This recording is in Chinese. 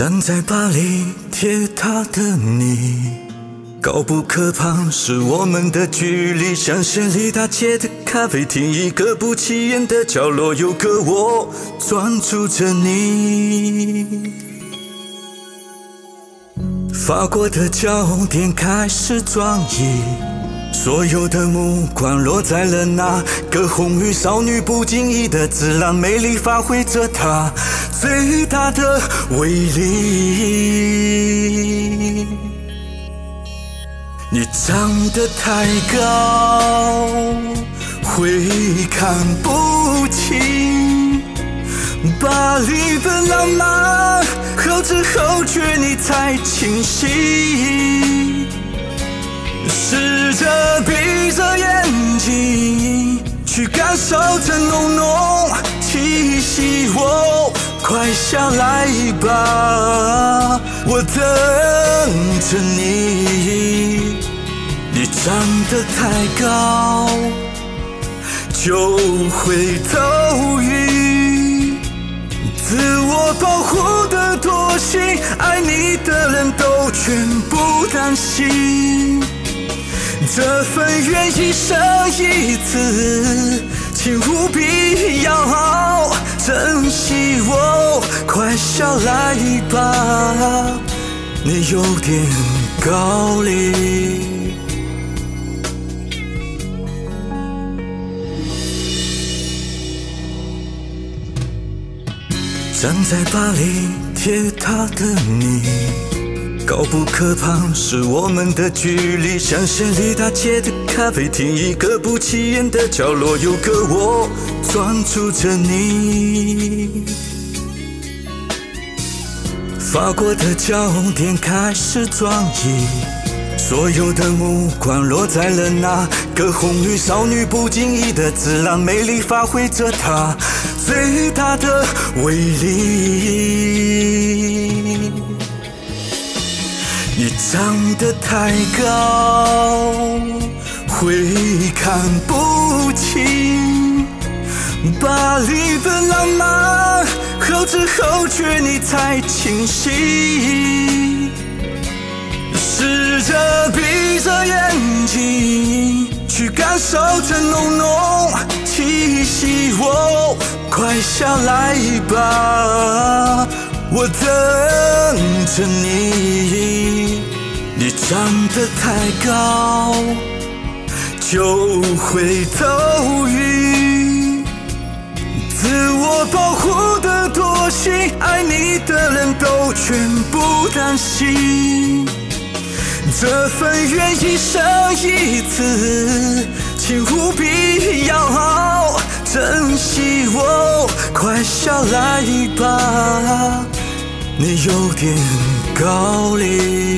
站在巴黎铁塔的你，高不可攀，是我们的距离。香榭丽大街的咖啡厅，一个不起眼的角落，有个我专注着你。法国的焦点开始转移，所有的目光落在了那个红衣少女，不经意的自然魅力，发挥着她最大的威力。你长得太高，会看不清巴黎的浪漫。后知后觉，你才清醒。试着闭着眼睛，去感受这浓浓气息。哦，快下来吧，我等着你。你站得太高，就会头晕，自我保护的多心，爱你的人都全部担心。这份缘一生一次，请务必要珍惜。我，快下来吧，你有点高丽。站在巴黎铁塔的你，高不可攀，是我们的距离。香榭丽大街的咖啡厅，一个不起眼的角落，有个我专注着你。法国的焦点开始转移，所有的目光落在了那个红衣少女，不经意的自然魅力，发挥着她最大的威力。长得太高，会看不清巴黎的浪漫。后知后觉，你才清醒。试着闭着眼睛，去感受这浓浓气息。哦，快下来吧，我等着你。你长得太高，就会头晕，自我保护的多心，爱你的人都全部担心。这份缘一生一次，请务必要珍惜。哦，快下来吧，你有点高龄。